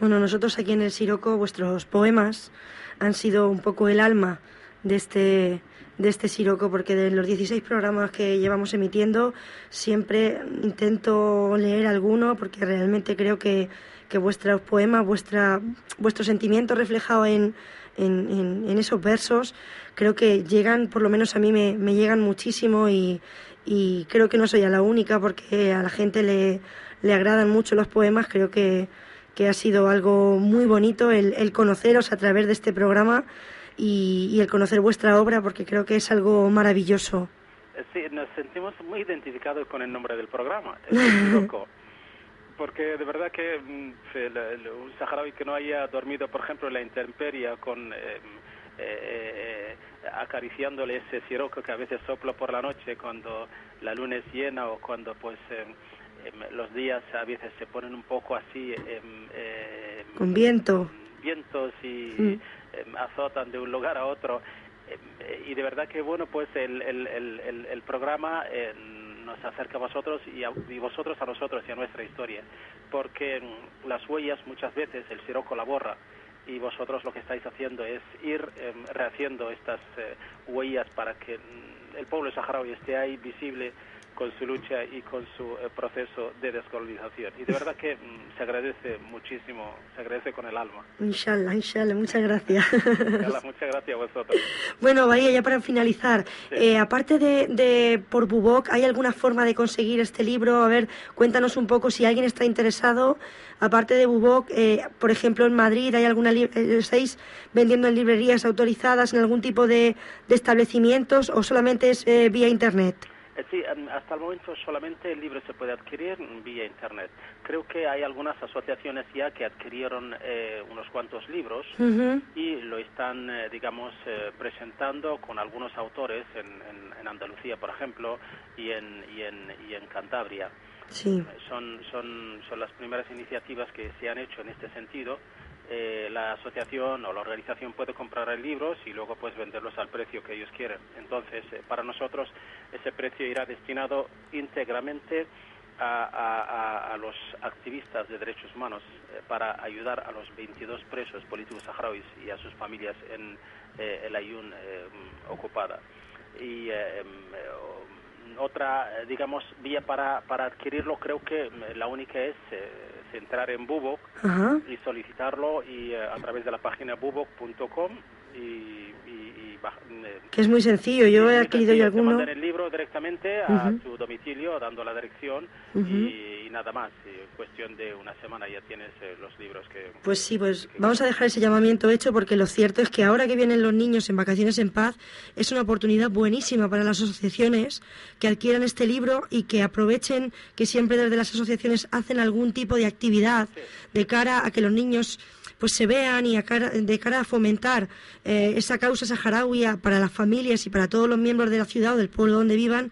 [SPEAKER 2] Bueno, nosotros aquí en el Siroco, vuestros poemas han sido un poco el alma de este, de este Siroco, porque de los 16 programas que llevamos emitiendo, siempre intento leer alguno, porque realmente creo que, que vuestros poemas, vuestra, vuestro sentimiento reflejado en, en, en, esos versos, creo que llegan, por lo menos a mí me, me llegan muchísimo y, y, creo que no soy a la única, porque a la gente le, le agradan mucho los poemas, creo que que ha sido algo muy bonito el, el conoceros a través de este programa y, el conocer vuestra obra porque creo que es algo maravilloso.
[SPEAKER 4] Eh, sí, nos sentimos muy identificados con el nombre del programa, el (laughs) loco. Porque de verdad que mm, un saharaui que no haya dormido, por ejemplo, en la intemperie con... Eh, eh, acariciándole ese siroco que a veces sopla por la noche cuando la luna es llena o cuando pues em, los días a veces se ponen un poco así em,
[SPEAKER 2] con viento
[SPEAKER 4] vientos y mm. Em, azotan de un lugar a otro. Em, eh, y de verdad que, bueno, pues el, el, el, el programa eh, nos acerca a vosotros y, a, y, vosotros a nosotros y a nuestra historia. Porque em, las huellas muchas veces el Siroco la borra y vosotros lo que estáis haciendo es ir rehaciendo estas eh, huellas para que mm, el pueblo saharaui esté ahí visible con su lucha y con su eh, proceso de descolonización. Y de verdad que mm, se agradece muchísimo, se agradece con el alma.
[SPEAKER 2] Inshallah, inshallah, muchas gracias. (laughs)
[SPEAKER 4] muchas gracias a vosotros.
[SPEAKER 2] Bueno, Bahía, ya para finalizar, eh, aparte de, de, por Bubok, ¿hay alguna forma de conseguir este libro? A ver, cuéntanos un poco si alguien está interesado. Aparte de Bubok, eh, por ejemplo, en Madrid, ¿hay alguna ¿estáis vendiendo en librerías autorizadas, en algún tipo de, de establecimientos o solamente es vía Internet?
[SPEAKER 4] Eh, sí, hasta el momento solamente el libro se puede adquirir vía Internet. Creo que hay algunas asociaciones ya que adquirieron eh, unos cuantos libros y lo están, eh, digamos, presentando con algunos autores en, Andalucía, por ejemplo, y en, y en, y en Cantabria.
[SPEAKER 2] Sí.
[SPEAKER 4] Son, son, son las primeras iniciativas que se han hecho en este sentido eh, la asociación o la organización puede comprar el libros y luego pues venderlos al precio que ellos quieren. Entonces, eh, para nosotros ese precio irá destinado íntegramente a, los activistas de derechos humanos eh, para ayudar a los 22 presos políticos saharauis y a sus familias en el Ayun ocupada. Y otra, digamos, vía para, para adquirirlo creo que la única es entrar en Bubok y solicitarlo y eh, a través de la página bubok.com y,
[SPEAKER 2] eh, que es muy sencillo yo he adquirido
[SPEAKER 4] ya
[SPEAKER 2] alguno.
[SPEAKER 4] mandar el libro directamente a tu domicilio dando la dirección y, nada más. En cuestión de una semana ya tienes eh, los libros que
[SPEAKER 2] pues sí pues vamos a dejar ese llamamiento hecho porque lo cierto es que ahora que vienen los niños en vacaciones en paz es una oportunidad buenísima para las asociaciones que adquieran este libro y que aprovechen que siempre desde las asociaciones hacen algún tipo de actividad de cara a que los niños pues se vean y de cara a fomentar eh, esa causa saharaui para las familias y para todos los miembros de la ciudad o del pueblo donde vivan,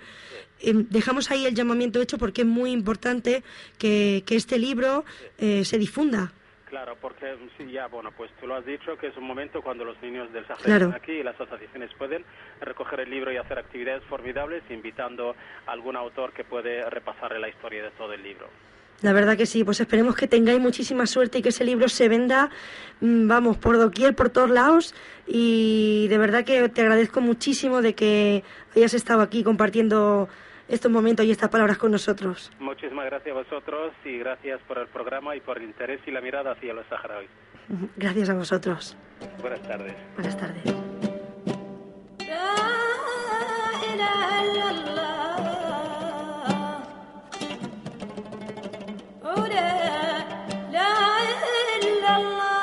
[SPEAKER 2] eh, dejamos ahí el llamamiento hecho porque es muy importante que, este libro eh, se difunda.
[SPEAKER 4] Claro, porque sí, ya, bueno, pues tú lo has dicho, que es un momento cuando los niños del Sahara están aquí y las asociaciones pueden recoger el libro y hacer actividades formidables, invitando a algún autor que puede repasar la historia de todo el libro.
[SPEAKER 2] La verdad que sí, pues esperemos que tengáis muchísima suerte y que ese libro se venda, mm, vamos, por doquier, por todos lados. Y de verdad que te agradezco muchísimo de que hayas estado aquí compartiendo estos momentos y estas palabras con nosotros.
[SPEAKER 4] Muchísimas gracias a vosotros y gracias por el programa y por el interés y la mirada hacia los saharauis. (laughs)
[SPEAKER 2] Gracias a vosotros.
[SPEAKER 4] Buenas tardes.
[SPEAKER 2] Buenas tardes. علا لا إلا الله.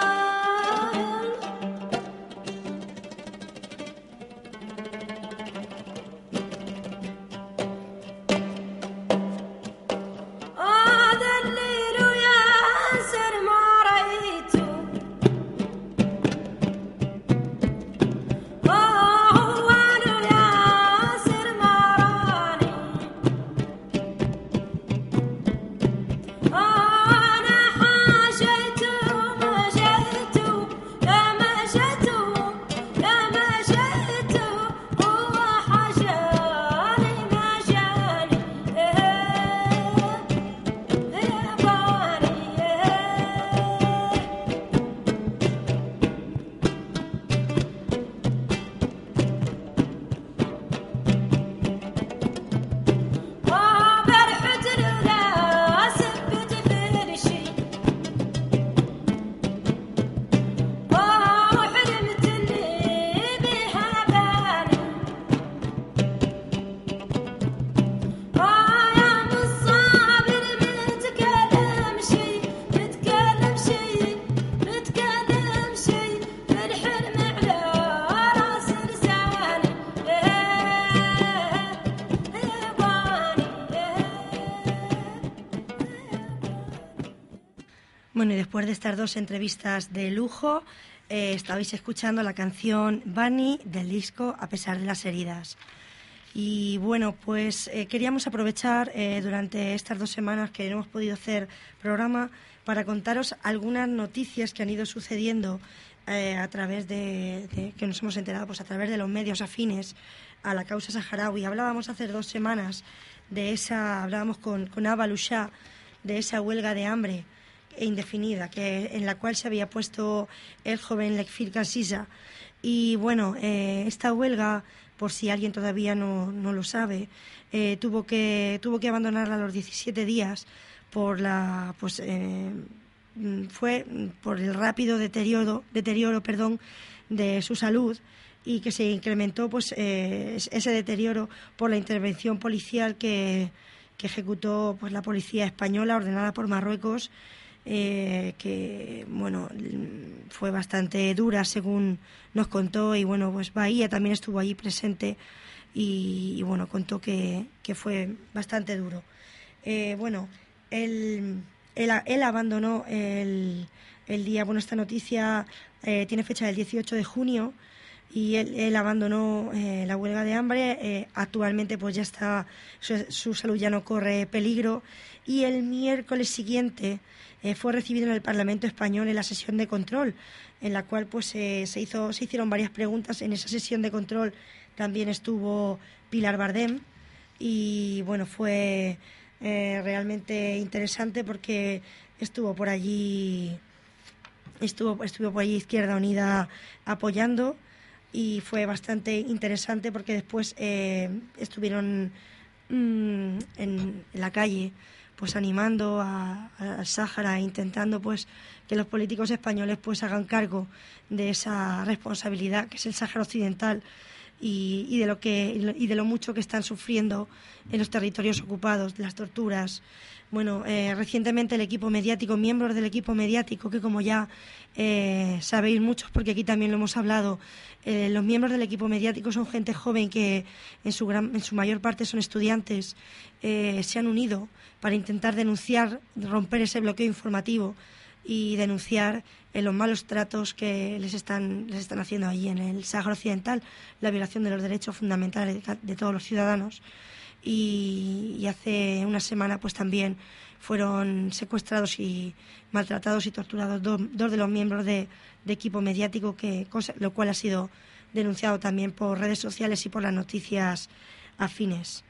[SPEAKER 2] Y después de estas dos entrevistas de lujo, eh, estabais escuchando la canción Bunny del disco A pesar de las heridas. Y bueno, pues eh, queríamos aprovechar eh, durante estas dos semanas que no hemos podido hacer programa para contaros algunas noticias que han ido sucediendo a través de, que nos hemos enterado pues a través de los medios afines a la causa saharaui. Hablábamos hace dos semanas de esa, hablábamos con, con de esa huelga de hambre indefinida que, en la cual se había puesto el joven Lekfir Kassisa. Y bueno, esta huelga por si alguien todavía no, no lo sabe, eh, tuvo, que, tuvo que abandonarla a los 17 días por la, pues, eh, fue por el rápido deterioro, deterioro perdón, de su salud y que se incrementó pues, eh, ese deterioro por la intervención policial que, que ejecutó pues, la policía española ordenada por Marruecos eh, que bueno fue bastante dura según nos contó y bueno pues Bahía también estuvo allí presente y, bueno contó que, que, fue bastante duro eh, bueno él, él, abandonó el, el, día bueno esta noticia eh, tiene fecha del 18 de junio y él, abandonó la huelga de hambre. actualmente, pues ya está, su, salud ya no corre peligro. Y el miércoles siguiente eh, fue recibido en el Parlamento español en la sesión de control, en la cual pues eh, se hizo, se hicieron varias preguntas. En esa sesión de control también estuvo Pilar Bardem y bueno fue eh, realmente interesante porque estuvo por allí estuvo estuvo por allí Izquierda Unida apoyando y fue bastante interesante porque después estuvieron mm, en la calle pues animando al Sáhara, intentando pues que los políticos españoles pues hagan cargo de esa responsabilidad que es el Sáhara Occidental y, y, de lo que y de lo mucho que están sufriendo en los territorios ocupados, las torturas. Bueno, eh, recientemente el equipo mediático, miembros del equipo mediático, que como ya eh, sabéis muchos, porque aquí también lo hemos hablado, eh, los miembros del equipo mediático son gente joven que en su, gran, en su mayor parte son estudiantes, se han unido para intentar denunciar, romper ese bloqueo informativo y denunciar los malos tratos que les están, les están haciendo allí en el Sáhara Occidental, la violación de los derechos fundamentales de todos los ciudadanos y, hace una semana pues también fueron secuestrados y maltratados y torturados dos, de los miembros de, equipo mediático, que, lo cual ha sido denunciado también por redes sociales y por las noticias afines.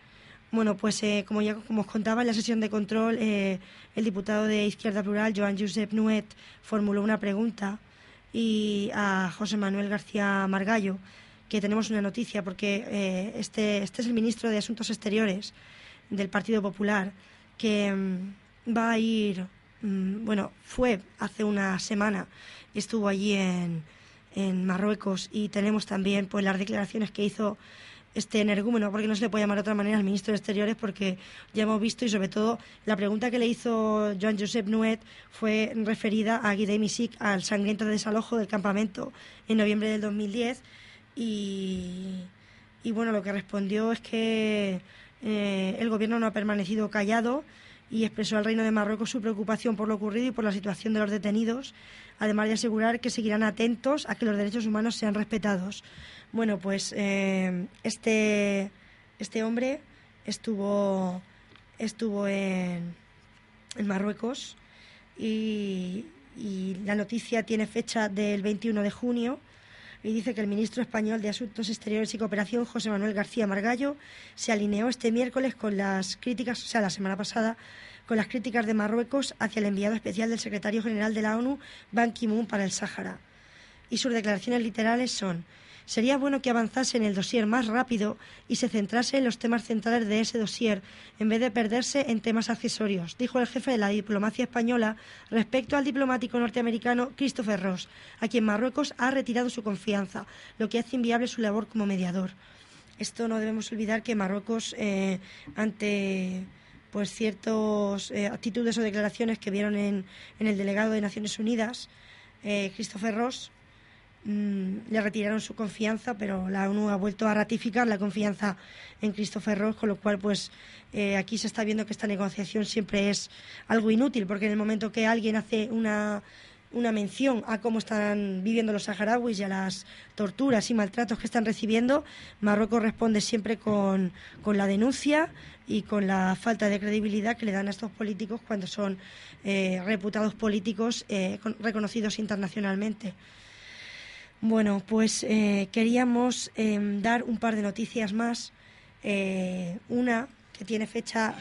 [SPEAKER 2] Bueno, pues eh, como ya como os contaba en la sesión de control, eh, el diputado de Izquierda Plural, Joan Josep Nuet, formuló una pregunta y a José Manuel García Margallo que tenemos una noticia, porque eh, este, este es el ministro de Asuntos Exteriores del Partido Popular, que mm, va a ir, mm, bueno, fue hace una semana, estuvo allí en, en Marruecos y tenemos también pues las declaraciones que hizo este energúmeno, porque no se le puede llamar de otra manera al ministro de Exteriores, porque ya hemos visto y sobre todo la pregunta que le hizo Joan Josep Nuet fue referida a Guidé Misik, al sangriento desalojo del campamento en noviembre del 2010 y, bueno, lo que respondió es que eh, el gobierno no ha permanecido callado y expresó al Reino de Marruecos su preocupación por lo ocurrido y por la situación de los detenidos, además de asegurar que seguirán atentos a que los derechos humanos sean respetados. Bueno, pues eh, este, este hombre estuvo, estuvo en, en Marruecos y, y la noticia tiene fecha del 21 de junio y dice que el ministro español de Asuntos Exteriores y Cooperación, José Manuel García Margallo, se alineó este miércoles con las críticas, o sea, la semana pasada, con las críticas de Marruecos hacia el enviado especial del secretario general de la ONU, Ban Ki-moon, para el Sáhara. Y sus declaraciones literales son Sería bueno que avanzase en el dossier más rápido y se centrase en los temas centrales de ese dossier, en vez de perderse en temas accesorios, dijo el jefe de la diplomacia española respecto al diplomático norteamericano Christopher Ross, a quien Marruecos ha retirado su confianza, lo que hace inviable su labor como mediador. Esto no debemos olvidar que Marruecos, eh, ante pues ciertas eh, actitudes o declaraciones que vieron en, el delegado de Naciones Unidas, eh, Christopher Ross, mm, le retiraron su confianza, pero la ONU ha vuelto a ratificar la confianza en Christopher Ross, con lo cual, pues eh, aquí se está viendo que esta negociación siempre es algo inútil, porque en el momento que alguien hace una una mención a cómo están viviendo los saharauis y a las torturas y maltratos que están recibiendo, Marruecos responde siempre con, la denuncia y con la falta de credibilidad que le dan a estos políticos cuando son eh, reputados políticos eh, reconocidos internacionalmente. Bueno, pues eh, queríamos em, dar un par de noticias más. una que tiene fecha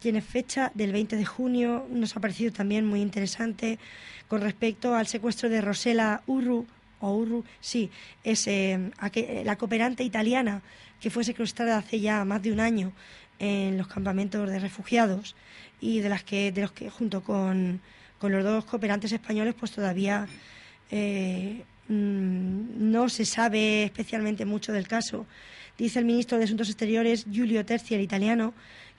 [SPEAKER 2] tiene fecha del 20 de junio. Nos ha parecido también muy interesante con respecto al secuestro de Rosela Urru, o Urru, sí, es eh, la cooperante italiana que fue secuestrada hace ya más de un año en los campamentos de refugiados y de las que, de los que junto con, los dos cooperantes españoles, pues todavía eh, mm, no se sabe especialmente mucho del caso. Dice el ministro de Asuntos Exteriores, Giulio Terzi, el italiano,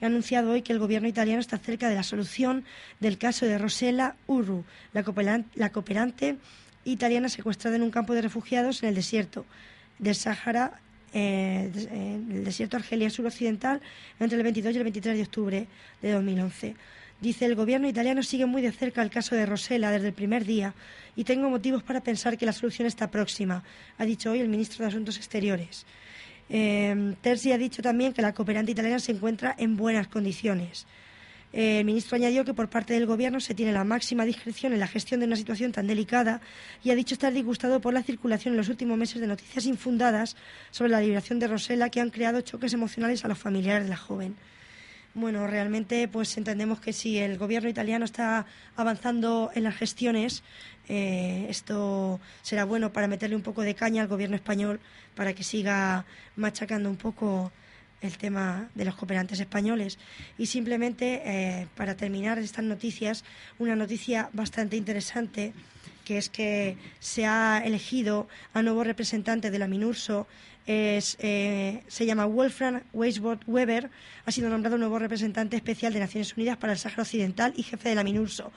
[SPEAKER 2] ha anunciado hoy que el gobierno italiano está cerca de la solución del caso de Rosella Urru, la, cooperante italiana secuestrada en un campo de refugiados en el desierto del Sáhara, eh, en el desierto Argelia suroccidental, entre el 22 y el 23 de octubre de 2011. Dice, el gobierno italiano sigue muy de cerca el caso de Rosella desde el primer día y tengo motivos para pensar que la solución está próxima, ha dicho hoy el ministro de Asuntos Exteriores. Eh, Terzi ha dicho también que la cooperante italiana se encuentra en buenas condiciones. Eh, el ministro añadió que por parte del Gobierno se tiene la máxima discreción en la gestión de una situación tan delicada y ha dicho estar disgustado por la circulación en los últimos meses de noticias infundadas sobre la liberación de Rosela que han creado choques emocionales a los familiares de la joven. Bueno, realmente pues entendemos que si el gobierno italiano está avanzando en las gestiones, eh, esto será bueno para meterle un poco de caña al gobierno español para que siga machacando un poco el tema de los cooperantes españoles. Y simplemente, eh, para terminar estas noticias, una noticia bastante interesante, que es que se ha elegido a nuevo representante de la MINURSO eh, se llama Wolfram Weisbord Weber, ha sido nombrado nuevo representante especial de Naciones Unidas para el Sáhara Occidental y jefe de la MINURSO.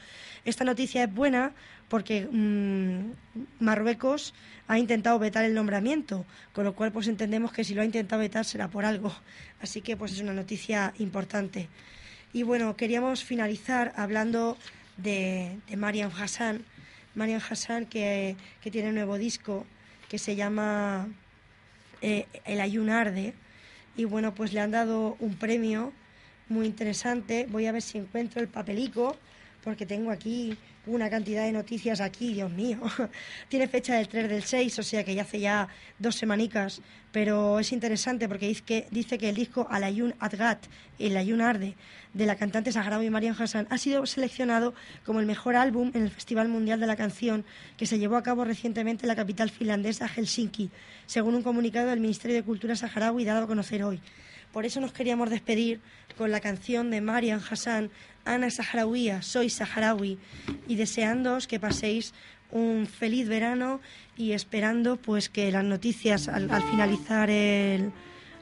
[SPEAKER 2] Esta noticia es buena porque mm, Marruecos ha intentado vetar el nombramiento, con lo cual pues entendemos que si lo ha intentado vetar será por algo. Así que pues es una noticia importante. Y bueno, queríamos finalizar hablando de, de Mariam Hassan. Mariam Hassan que, que tiene un nuevo disco que se llama eh, el ayunarde y bueno, pues le han dado un premio muy interesante. Voy a ver si encuentro el papelico porque tengo aquí una cantidad de noticias aquí, Dios mío. (laughs) Tiene fecha del 3 del 6, o sea que ya hace ya dos semanicas, pero es interesante porque dice que, dice que el disco Alayun Adgat, el Ayun Arde, de la cantante saharaui Marian Hassan, ha sido seleccionado como el mejor álbum en el Festival Mundial de la Canción que se llevó a cabo recientemente en la capital finlandesa, Helsinki, según un comunicado del Ministerio de Cultura saharaui dado a conocer hoy. Por eso nos queríamos despedir con la canción de Marian Hassan, Ana Saharauía, soy saharaui, y deseándoos que paséis un feliz verano y esperando pues que las noticias al, finalizar el,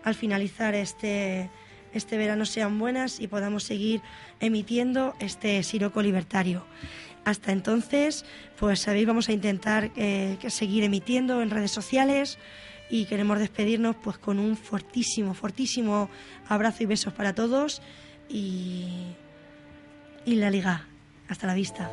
[SPEAKER 2] al finalizar este este verano sean buenas y podamos seguir emitiendo este siroco libertario. Hasta entonces, pues sabéis, vamos a intentar eh, seguir emitiendo en redes sociales y queremos despedirnos pues con un fortísimo, fortísimo abrazo y besos para todos y, y la liga. Hasta la vista.